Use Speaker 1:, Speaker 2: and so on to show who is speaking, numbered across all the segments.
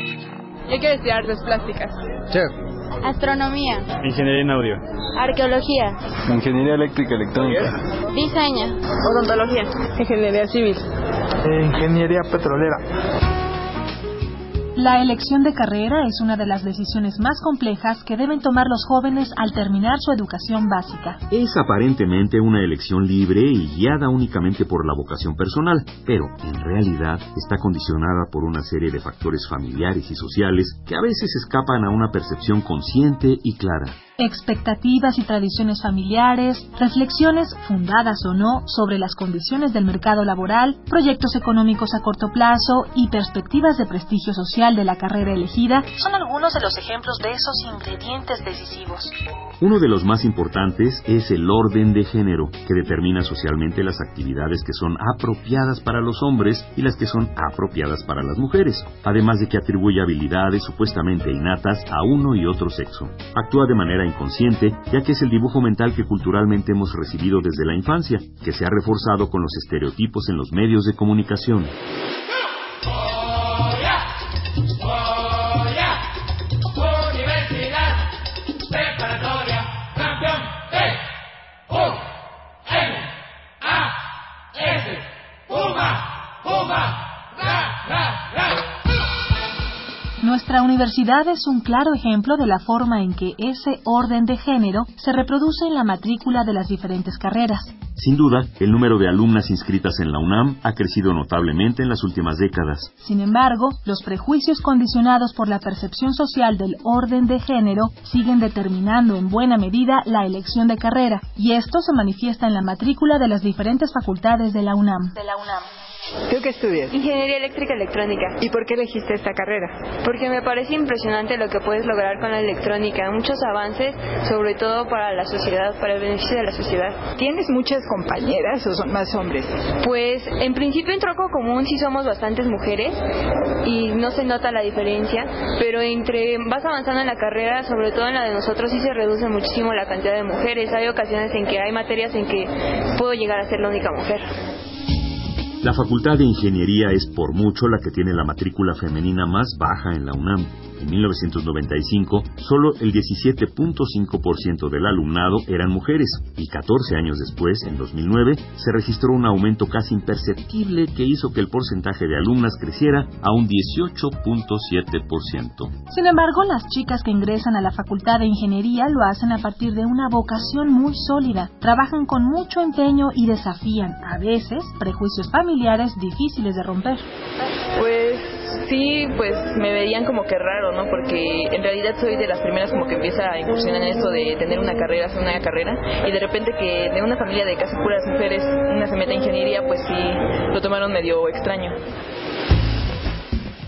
Speaker 1: Yo quiero estudiar artes plásticas.
Speaker 2: Chef.
Speaker 3: Astronomía.
Speaker 4: Ingeniería en audio.
Speaker 3: Arqueología.
Speaker 5: Ingeniería eléctrica electrónica.
Speaker 3: Diseño.
Speaker 1: Odontología. Ingeniería civil.
Speaker 5: Ingeniería petrolera.
Speaker 6: La elección de carrera es una de las decisiones más complejas que deben tomar los jóvenes al terminar su educación básica.
Speaker 7: Es aparentemente una elección libre y guiada únicamente por la vocación personal, pero en realidad está condicionada por una serie de factores familiares y sociales que a veces escapan a una percepción consciente y clara
Speaker 6: expectativas y tradiciones familiares, reflexiones, fundadas o no, sobre las condiciones del mercado laboral, proyectos económicos a corto plazo y perspectivas de prestigio social de la carrera elegida son algunos de los ejemplos de esos ingredientes decisivos.
Speaker 7: Uno de los más importantes es el orden de género, que determina socialmente las actividades que son apropiadas para los hombres y las que son apropiadas para las mujeres, además de que atribuye habilidades supuestamente innatas a uno y otro sexo. Actúa de manera inconsciente, ya que es el dibujo mental que culturalmente hemos recibido desde la infancia, que se ha reforzado con los estereotipos en los medios de comunicación.
Speaker 6: Nuestra universidad es un claro ejemplo de la forma en que ese orden de género se reproduce en la matrícula de las diferentes carreras.
Speaker 7: Sin duda, el número de alumnas inscritas en la UNAM ha crecido notablemente en las últimas décadas.
Speaker 6: Sin embargo, los prejuicios condicionados por la percepción social del orden de género siguen determinando en buena medida la elección de carrera, y esto se manifiesta en la matrícula de las diferentes facultades de la UNAM.
Speaker 3: De la UNAM.
Speaker 1: ¿Tú qué estudias?
Speaker 3: Ingeniería eléctrica electrónica.
Speaker 1: ¿Y por qué elegiste esta carrera?
Speaker 3: Porque me parece impresionante lo que puedes lograr con la electrónica. Muchos avances, sobre todo para la sociedad, para el beneficio de la sociedad.
Speaker 1: ¿Tienes muchas compañeras o son más hombres?
Speaker 3: Pues en principio en troco común sí somos bastantes mujeres y no se nota la diferencia, pero entre vas avanzando en la carrera, sobre todo en la de nosotros, sí se reduce muchísimo la cantidad de mujeres. Hay ocasiones en que hay materias en que puedo llegar a ser la única mujer.
Speaker 7: La Facultad de Ingeniería es por mucho la que tiene la matrícula femenina más baja en la UNAM. En 1995, solo el 17.5% del alumnado eran mujeres y 14 años después, en 2009, se registró un aumento casi imperceptible que hizo que el porcentaje de alumnas creciera a un 18.7%.
Speaker 6: Sin embargo, las chicas que ingresan a la Facultad de Ingeniería lo hacen a partir de una vocación muy sólida, trabajan con mucho empeño y desafían, a veces, prejuicios familiares difíciles de romper.
Speaker 1: Sí, pues me verían como que raro, ¿no? Porque en realidad soy de las primeras como que empieza a incursionar en esto de tener una carrera, hacer una carrera, y de repente que de una familia de casi puras mujeres una se mete a ingeniería, pues sí, lo tomaron medio extraño.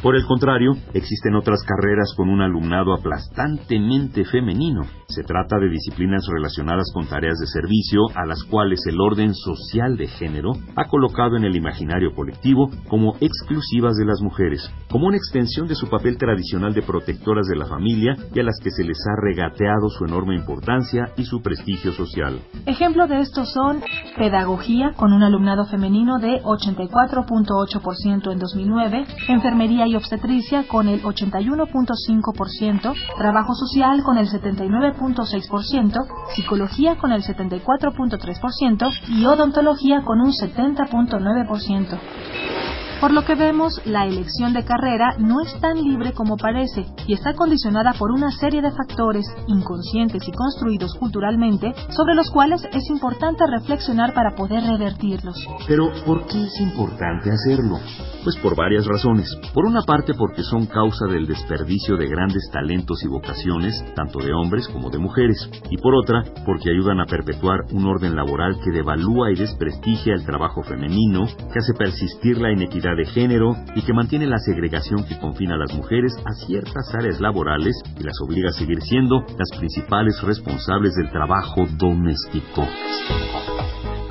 Speaker 7: Por el contrario, existen otras carreras con un alumnado aplastantemente femenino. Se trata de disciplinas relacionadas con tareas de servicio a las cuales el orden social de género ha colocado en el imaginario colectivo como exclusivas de las mujeres, como una extensión de su papel tradicional de protectoras de la familia y a las que se les ha regateado su enorme importancia y su prestigio social.
Speaker 6: Ejemplo de esto son pedagogía con un alumnado femenino de 84.8% en 2009, enfermería y obstetricia con el 81.5%, trabajo social con el 79.6%, psicología con el 74.3% y odontología con un 70.9%. Por lo que vemos, la elección de carrera no es tan libre como parece y está condicionada por una serie de factores inconscientes y construidos culturalmente sobre los cuales es importante reflexionar para poder revertirlos.
Speaker 7: Pero, ¿por qué es importante hacerlo? Pues por varias razones. Por una parte porque son causa del desperdicio de grandes talentos y vocaciones, tanto de hombres como de mujeres. Y por otra, porque ayudan a perpetuar un orden laboral que devalúa y desprestigia el trabajo femenino, que hace persistir la inequidad de género y que mantiene la segregación que confina a las mujeres a ciertas áreas laborales y las obliga a seguir siendo las principales responsables del trabajo doméstico.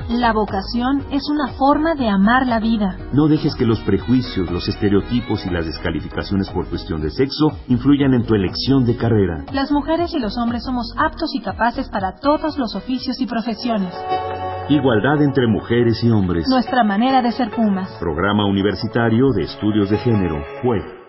Speaker 6: La vocación es una forma de amar la vida.
Speaker 7: No dejes que los prejuicios, los estereotipos y las descalificaciones por cuestión de sexo influyan en tu elección de carrera.
Speaker 6: Las mujeres y los hombres somos aptos y capaces para todos los oficios y profesiones.
Speaker 7: Igualdad entre mujeres y hombres.
Speaker 6: Nuestra manera de ser Pumas.
Speaker 7: Programa Universitario de Estudios de Género, FUE.